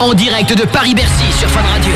En direct de Paris-Bercy sur Fun Radio.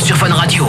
Sur Fun Radio.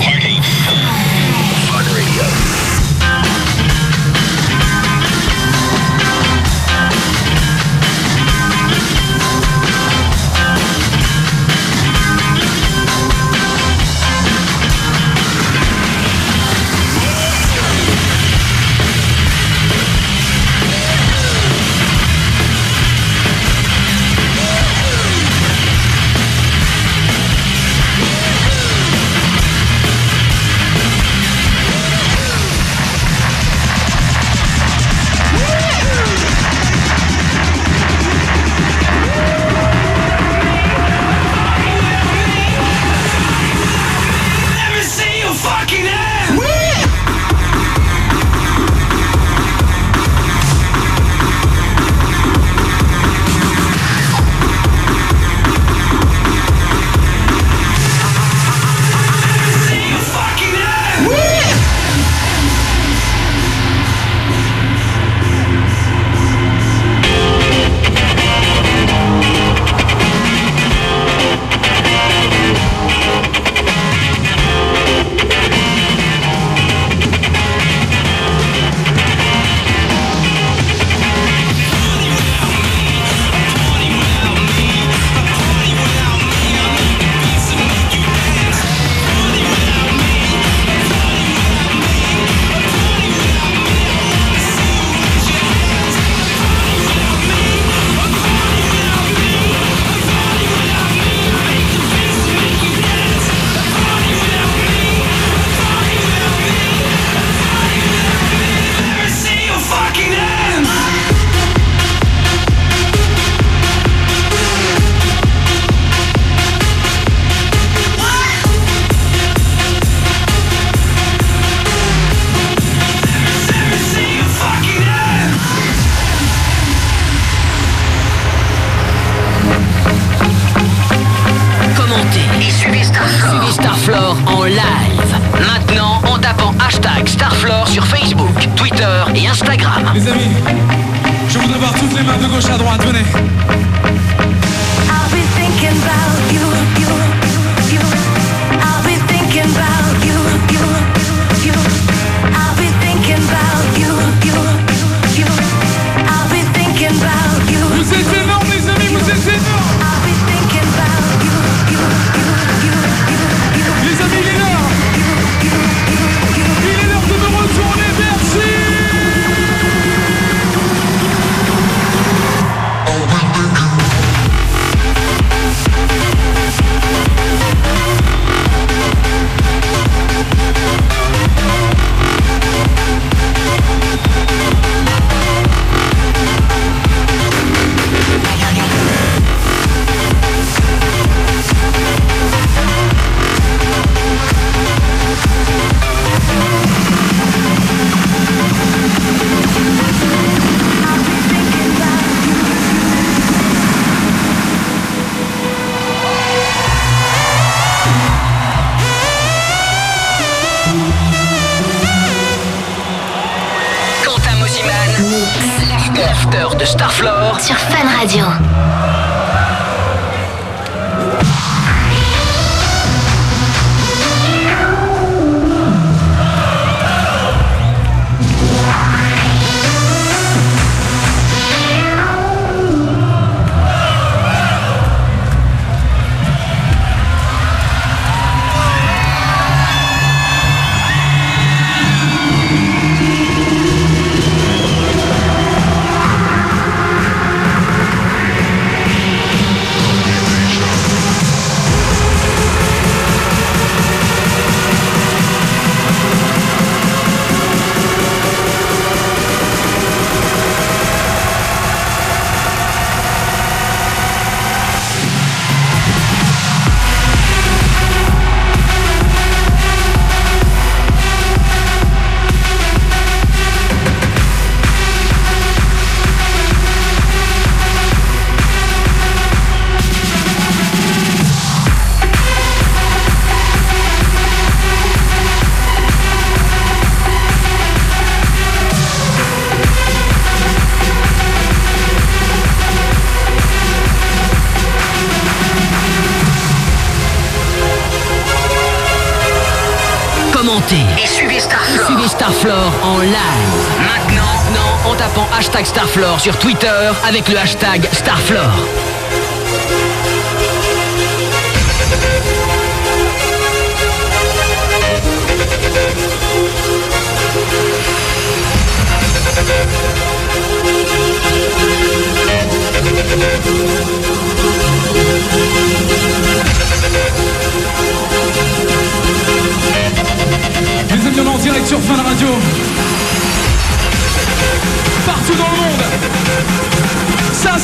Sur Twitter avec le hashtag Starflore.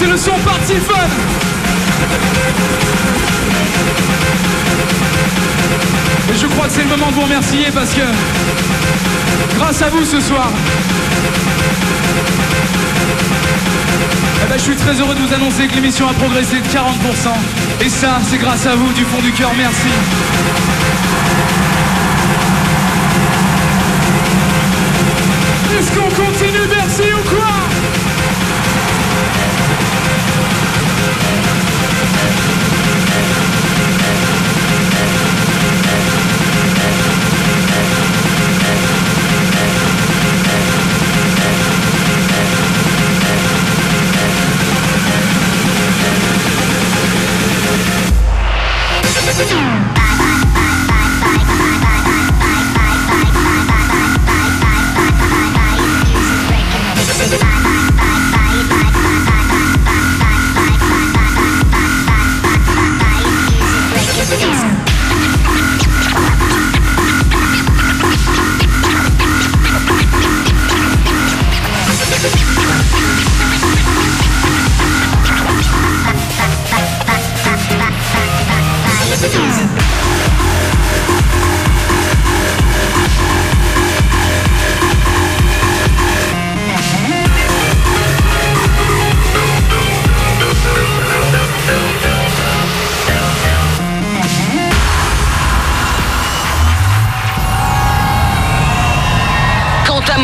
C'est le son Party Fun. Et je crois que c'est le moment de vous remercier parce que grâce à vous ce soir, eh ben, je suis très heureux de vous annoncer que l'émission a progressé de 40%. Et ça, c'est grâce à vous du fond du cœur. Merci. Est-ce qu'on continue Bercy ou quoi?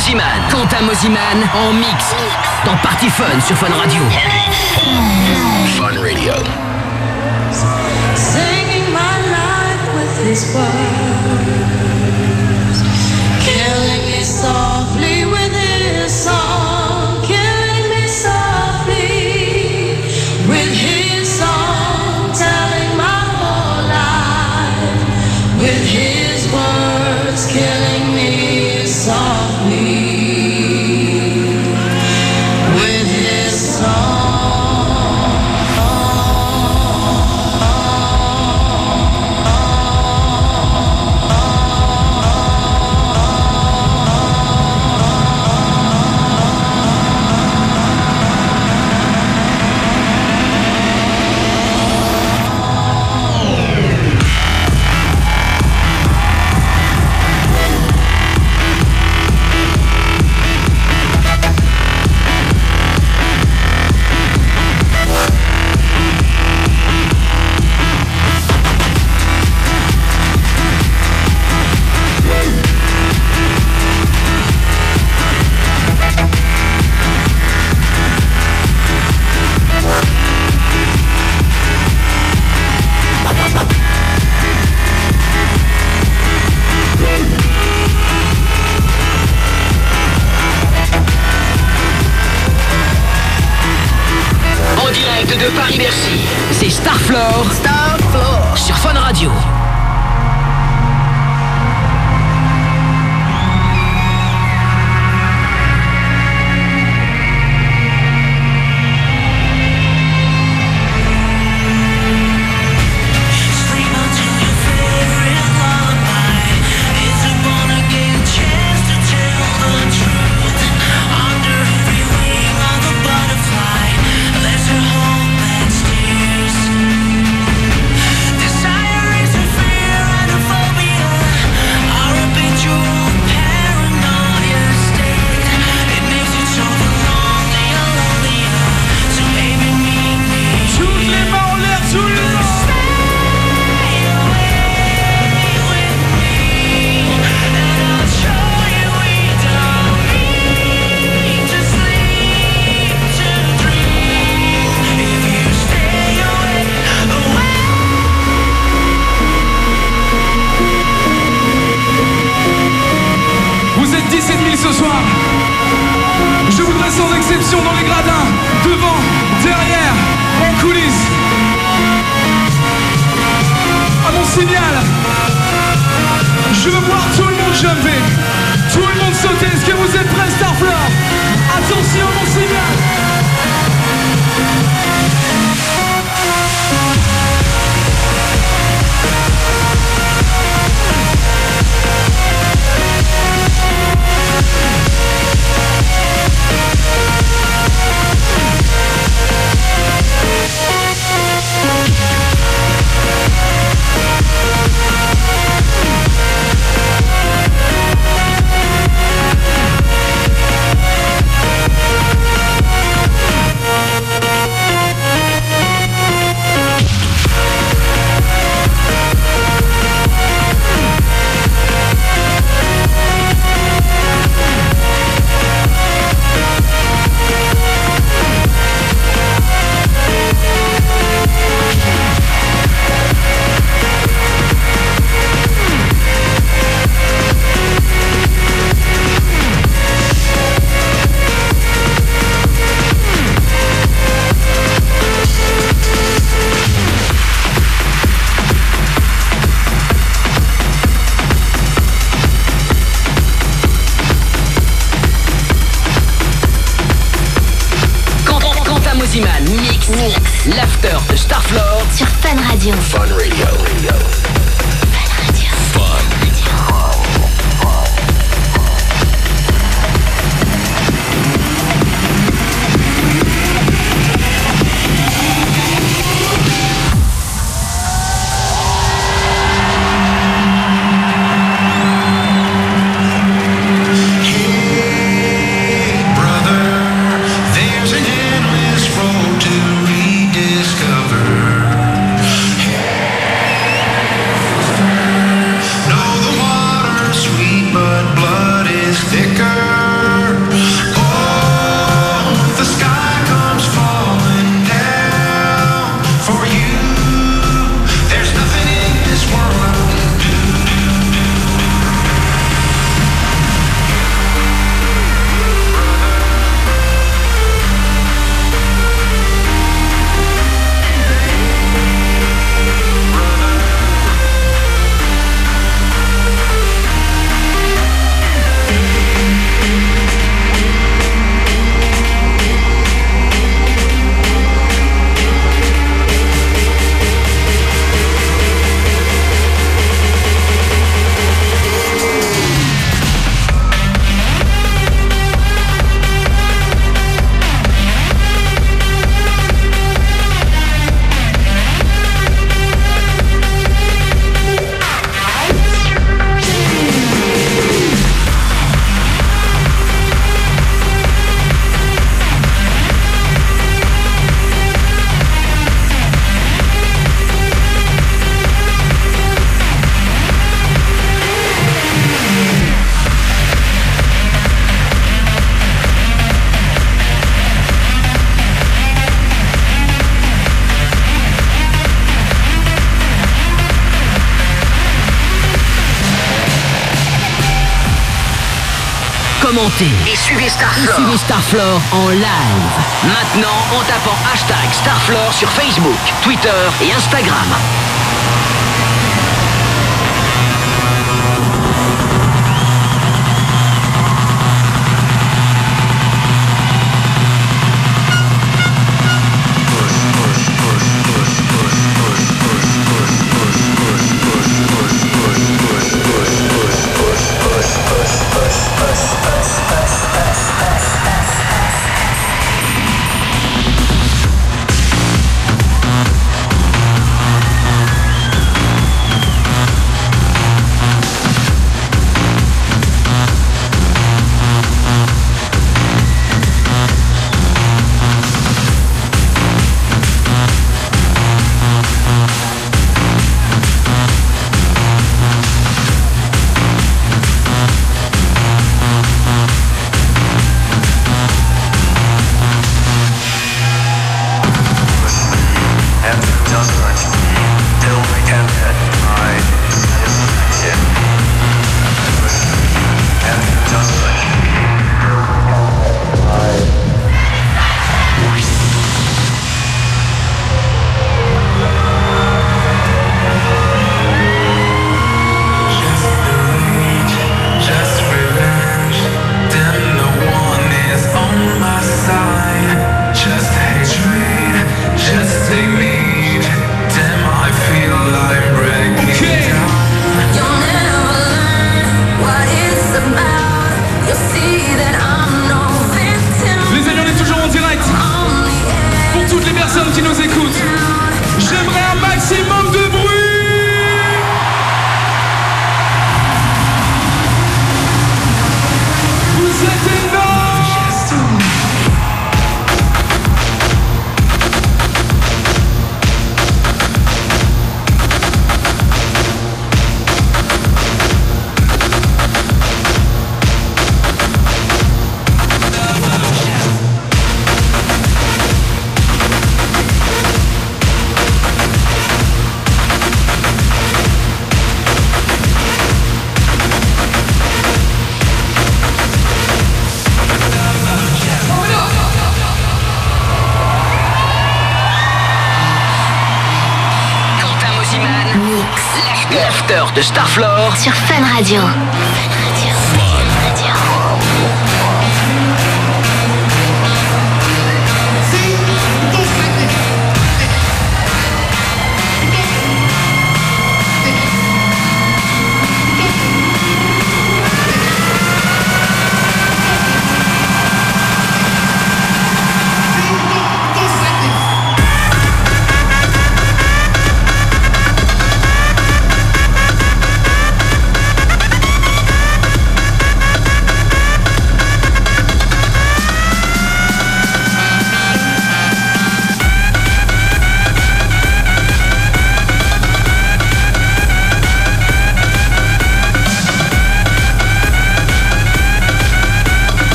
Mosiman. Quentin Mosiman en mix. Dans Party Fun sur Fun Radio. suivez Starflore. En live. Maintenant, en tapant hashtag Starflore sur Facebook, Twitter et Instagram. de Starflore sur Fun Radio.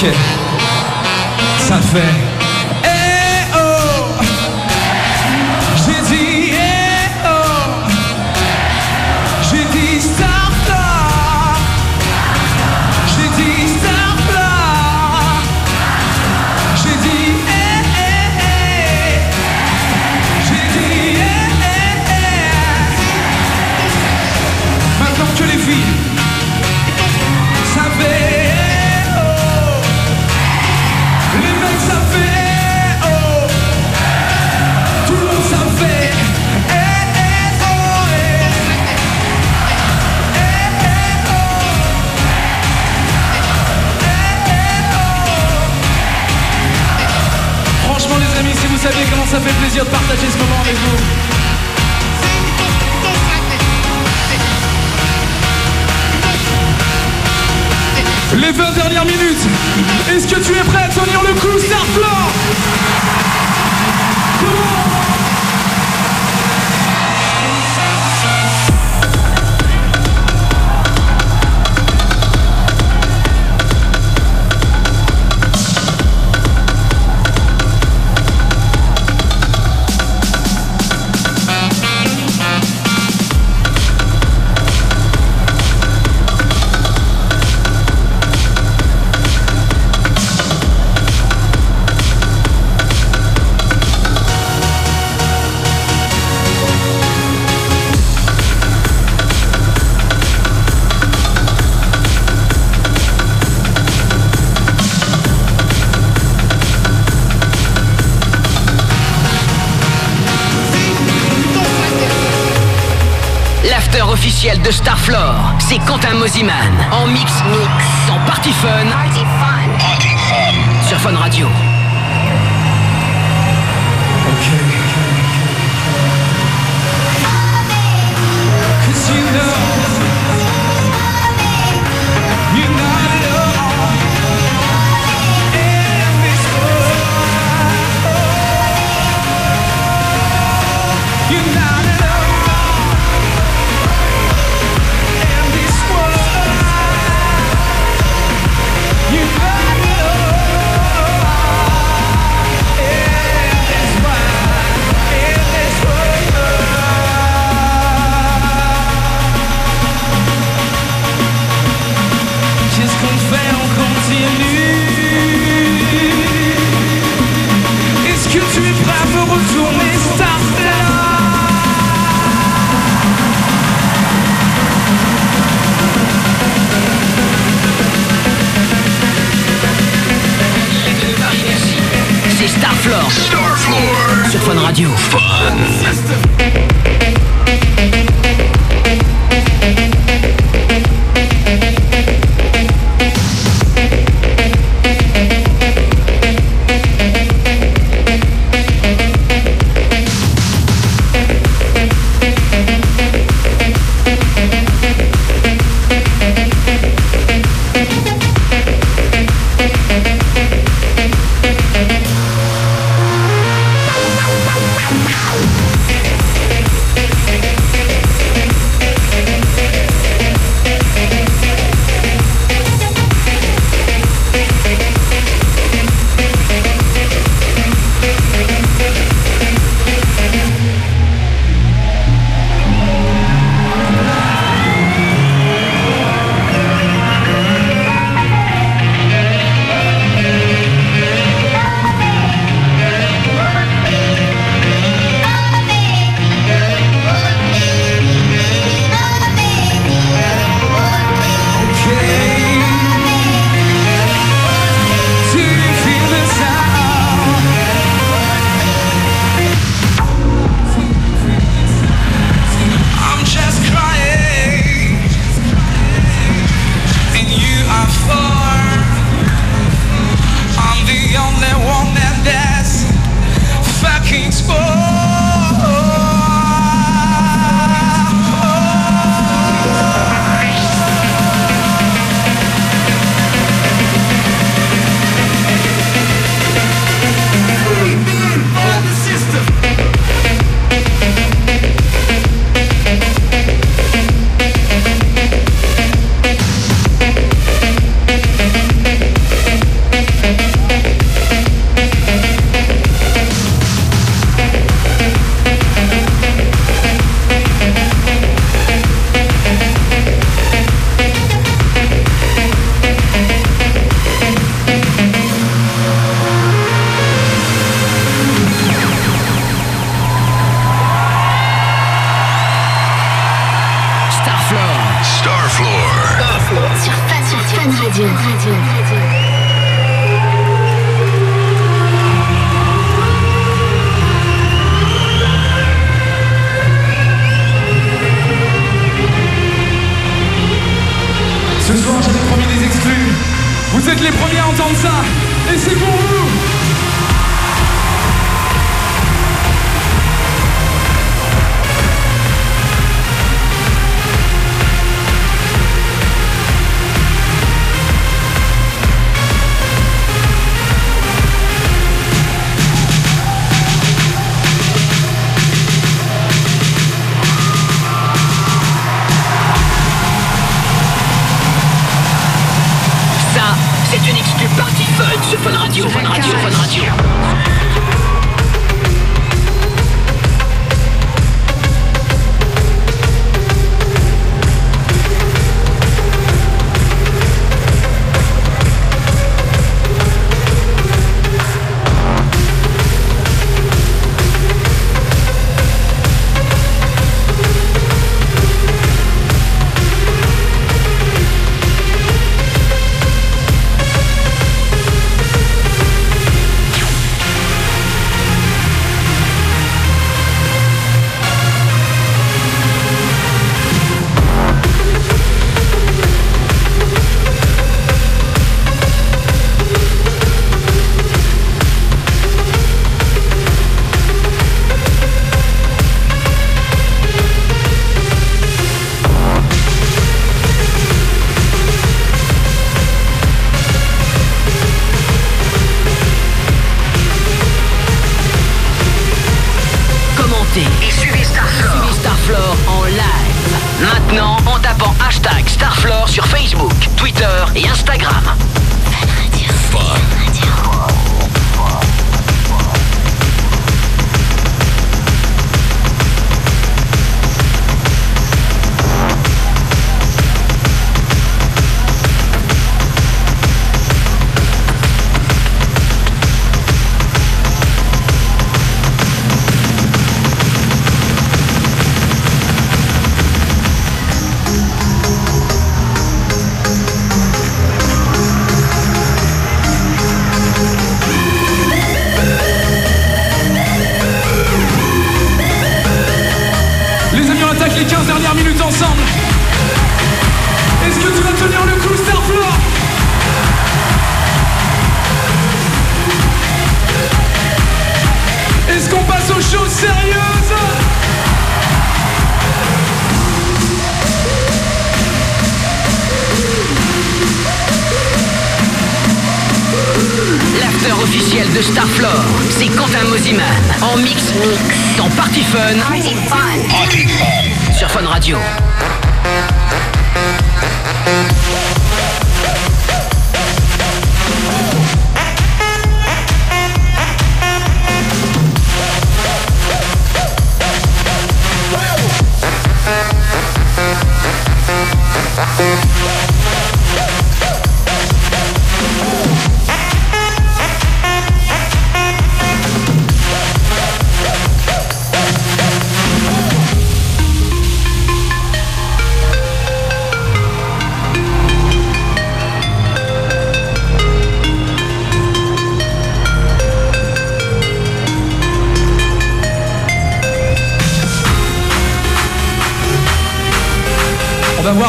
que ça fait savez comment ça fait plaisir de partager ce moment avec vous. Les 20 dernières minutes, est-ce que tu es prêt à tenir le coup, Starfloor de Starflore, c'est Quentin Mosiman. En mix, mix. En party fun. Party fun. Party fun. Sur Fun Radio. Sur Fun Radio. Fun. De Starflore, c'est Quentin Mosiman. En mix. Dans Party Fun. Sur Fun Radio.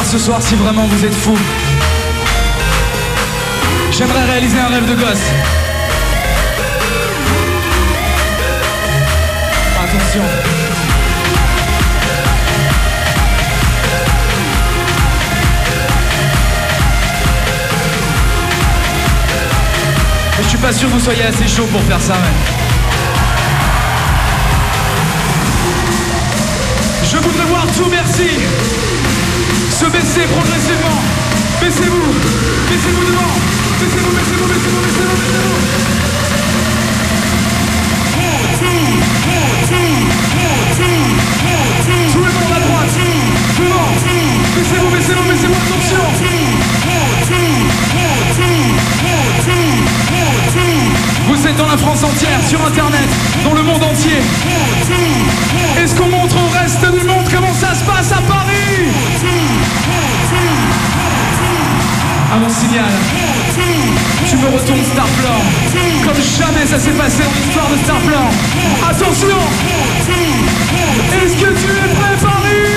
Ce soir si vraiment vous êtes fous. J'aimerais réaliser un rêve de gosse. Attention. Je suis pas sûr que vous soyez assez chaud pour faire ça, mais. Je voudrais voir tout, merci. Se baisser progressivement. Baissez-vous. Baissez-vous devant. Baissez-vous, baissez-vous, baissez-vous, baissez-vous, baissez-vous. À droite. Baissez-vous, baissez-vous, baissez-vous. Vous êtes dans la France entière, sur Internet, dans le monde entier. Est-ce qu'on montre au reste du monde comment ça se passe à Paris? À mon signal, tu me retournes Starflore, comme jamais ça s'est passé dans l'histoire de Starflore. Attention. Est-ce que tu es prêt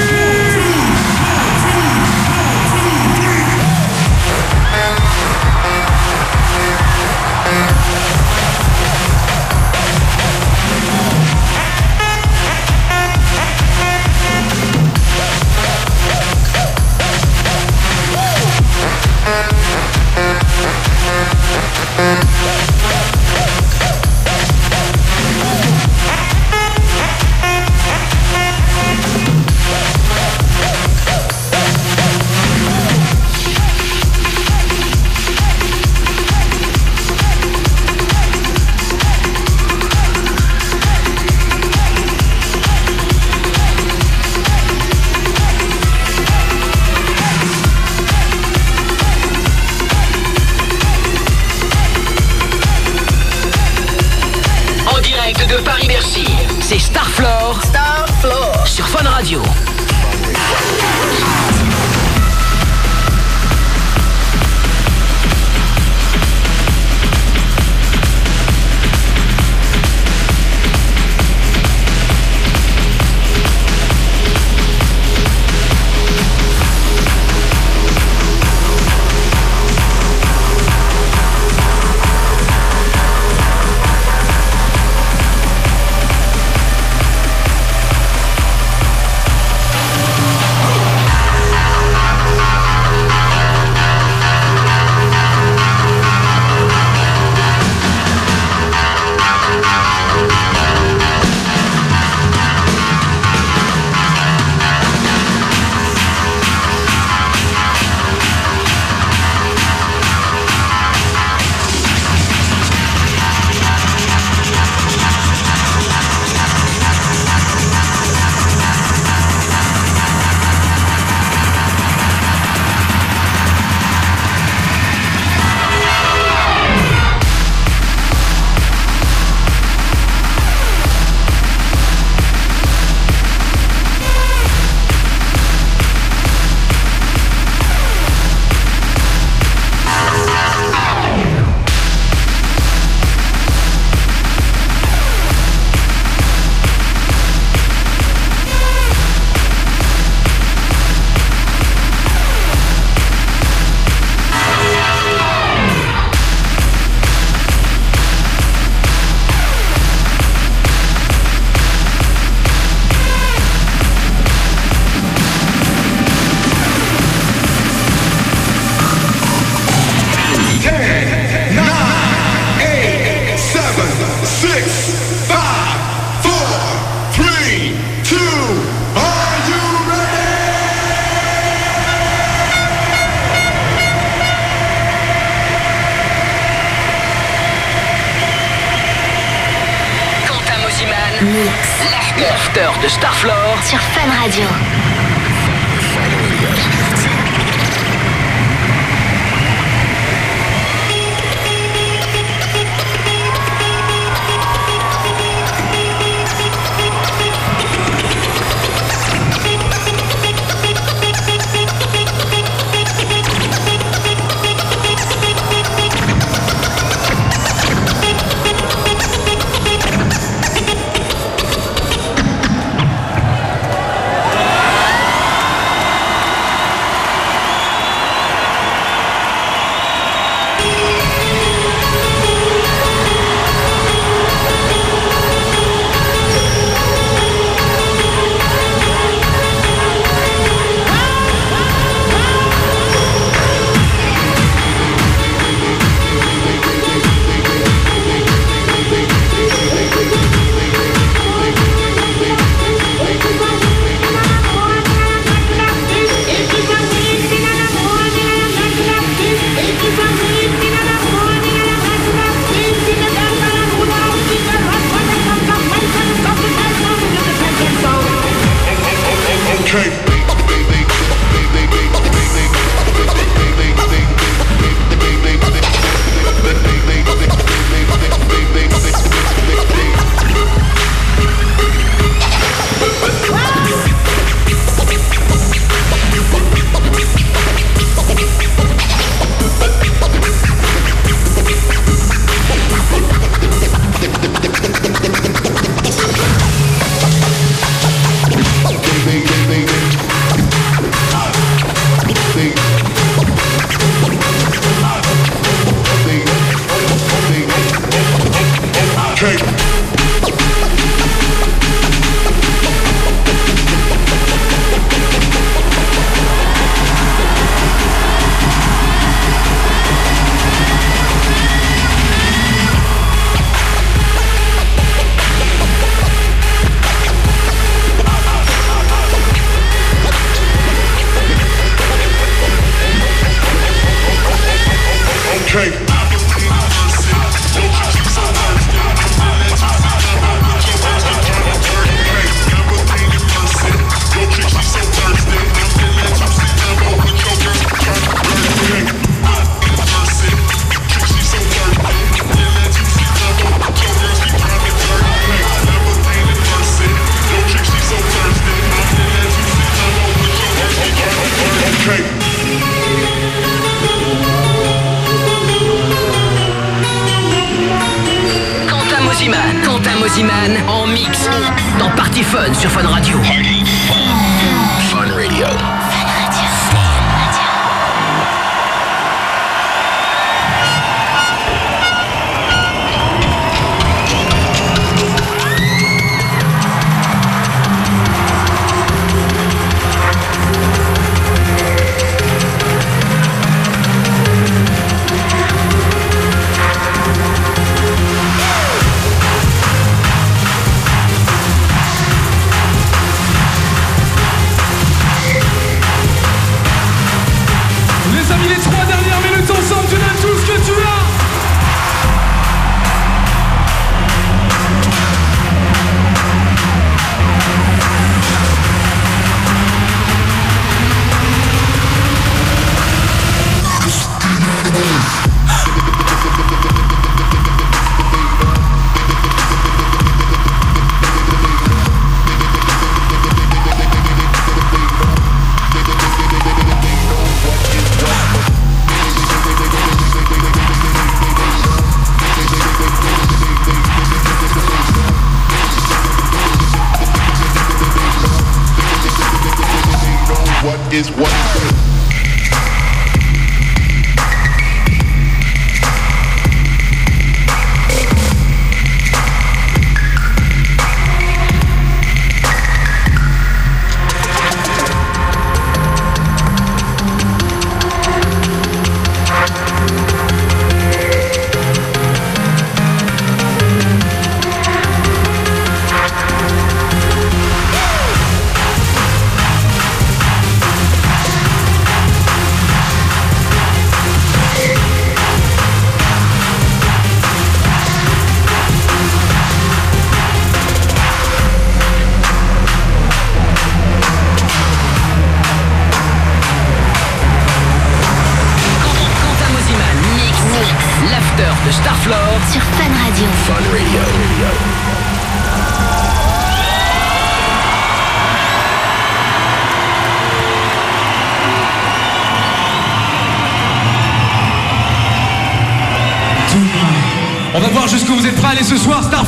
Aller ce soir, Starfloor